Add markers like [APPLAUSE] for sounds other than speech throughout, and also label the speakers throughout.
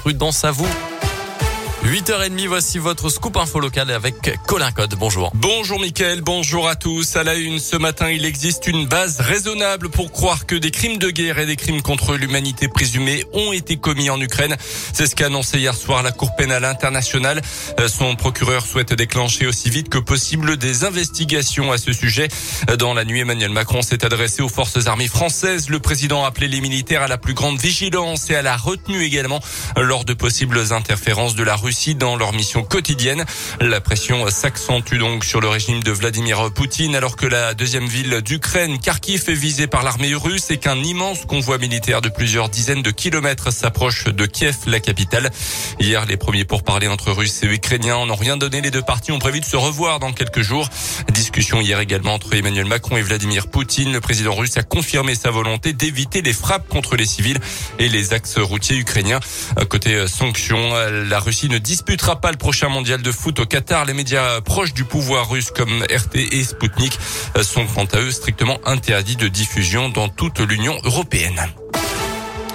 Speaker 1: prudence à vous. 8h30, voici votre scoop info local avec Colin Code. Bonjour.
Speaker 2: Bonjour Mickaël, bonjour à tous. À la une, ce matin, il existe une base raisonnable pour croire que des crimes de guerre et des crimes contre l'humanité présumés ont été commis en Ukraine. C'est ce qu'a annoncé hier soir la Cour pénale internationale. Euh, son procureur souhaite déclencher aussi vite que possible des investigations à ce sujet. Dans la nuit, Emmanuel Macron s'est adressé aux forces armées françaises. Le président a appelé les militaires à la plus grande vigilance et à la retenue également lors de possibles interférences de la Russie dans leur mission quotidienne. La pression s'accentue donc sur le régime de Vladimir Poutine alors que la deuxième ville d'Ukraine, Kharkiv, est visée par l'armée russe et qu'un immense convoi militaire de plusieurs dizaines de kilomètres s'approche de Kiev, la capitale. Hier, les premiers pourparlers entre Russes et Ukrainiens n'ont rien donné. Les deux parties ont prévu de se revoir dans quelques jours. Discussion hier également entre Emmanuel Macron et Vladimir Poutine. Le président russe a confirmé sa volonté d'éviter les frappes contre les civils et les axes routiers ukrainiens. Côté sanctions, la Russie ne disputera pas le prochain mondial de foot au Qatar. Les médias proches du pouvoir russe comme RT et Sputnik sont quant à eux strictement interdits de diffusion dans toute l'Union européenne.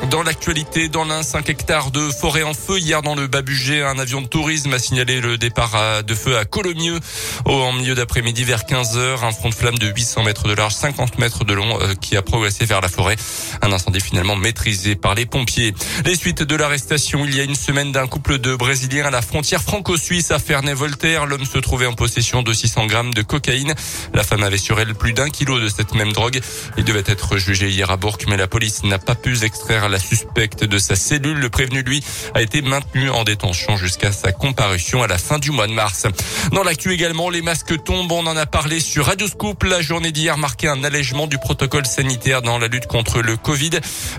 Speaker 2: Dans l'actualité, dans l'un, 5 hectares de forêt en feu. Hier, dans le Babugé, un avion de tourisme a signalé le départ de feu à Colomieux. En milieu d'après-midi, vers 15 heures, un front de flamme de 800 mètres de large, 50 mètres de long, euh, qui a progressé vers la forêt. Un incendie finalement maîtrisé par les pompiers. Les suites de l'arrestation il y a une semaine d'un couple de Brésiliens à la frontière franco-suisse à Ferney-Voltaire. L'homme se trouvait en possession de 600 grammes de cocaïne. La femme avait sur elle plus d'un kilo de cette même drogue. Il devait être jugé hier à Bourg, mais la police n'a pas pu extraire la suspecte de sa cellule. Le prévenu, lui, a été maintenu en détention jusqu'à sa comparution à la fin du mois de mars. Dans l'actu également, les masques tombent. On en a parlé sur Radio Scoop. La journée d'hier marquait un allègement du protocole sanitaire dans la lutte contre le Covid.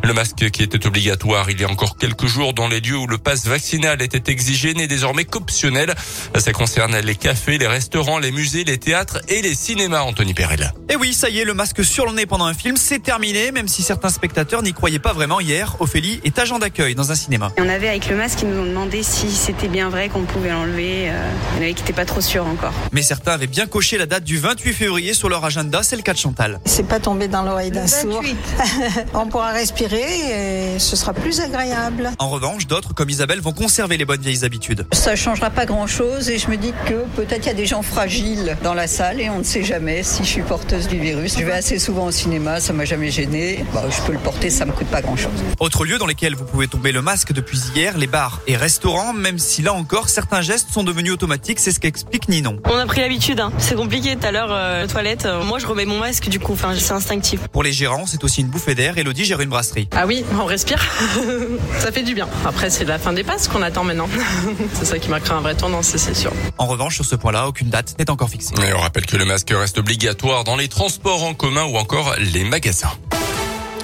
Speaker 2: Le masque qui était obligatoire il y a encore quelques jours dans les lieux où le passe vaccinal était exigé n'est désormais qu'optionnel. Ça concerne les cafés, les restaurants, les musées, les théâtres et les cinémas, Anthony Perel.
Speaker 3: Et oui, ça y est, le masque sur le nez pendant un film, c'est terminé, même si certains spectateurs n'y croyaient pas vraiment hier. Ophélie est agent d'accueil dans un cinéma.
Speaker 4: On avait avec le masque, ils nous ont demandé si c'était bien vrai qu'on pouvait l'enlever. Euh, il y en avait qui n'étaient pas trop sûrs encore.
Speaker 3: Mais certains avaient bien coché la date du 28 février sur leur agenda, c'est le cas de Chantal.
Speaker 5: C'est pas tombé dans l'oreille d'un sourd. [LAUGHS] On pourra respirer et ce sera plus agréable.
Speaker 3: En revanche, d'autres comme Isabelle vont conserver les bonnes vieilles habitudes.
Speaker 5: Ça changera pas grand chose et je me dis que peut-être il y a des gens fragiles dans la salle et on ne sait jamais si je suis porteuse du virus. Je vais assez souvent au cinéma, ça m'a jamais gêné. Bah, je peux le porter, ça me coûte pas grand chose.
Speaker 3: Autre lieu dans lesquels vous pouvez tomber le masque depuis hier, les bars et restaurants, même si là encore certains gestes sont devenus automatiques, c'est ce qu'explique Ninon.
Speaker 6: On a pris l'habitude, hein. c'est compliqué tout à l'heure, euh, toilette, euh, moi je remets mon masque du coup, enfin c'est instinctif.
Speaker 3: Pour les gérants, c'est aussi une bouffée d'air. Elodie gère une brasserie.
Speaker 7: Ah oui, on respire, [LAUGHS] ça fait du bien. Après c'est la fin des passes qu'on attend maintenant. [LAUGHS] c'est ça qui m'a créé un vrai tournant, c'est sûr.
Speaker 3: En revanche, sur ce point-là, aucune date n'est encore fixée.
Speaker 2: Et on rappelle que le masque reste obligatoire dans les transports en commun ou encore les magasins.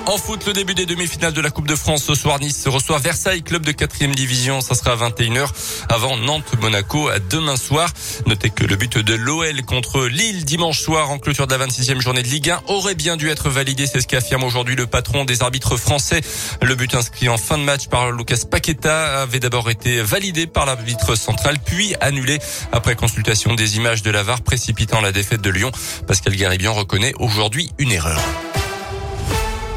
Speaker 2: En foot, le début des demi-finales de la Coupe de France ce soir. Nice reçoit Versailles, club de quatrième division. Ça sera à 21h avant Nantes-Monaco à demain soir. Notez que le but de l'OL contre Lille dimanche soir en clôture de la 26e journée de Ligue 1 aurait bien dû être validé. C'est ce qu'affirme aujourd'hui le patron des arbitres français. Le but inscrit en fin de match par Lucas Paqueta avait d'abord été validé par l'arbitre central puis annulé après consultation des images de la VAR précipitant la défaite de Lyon. Pascal Garibian reconnaît aujourd'hui une erreur.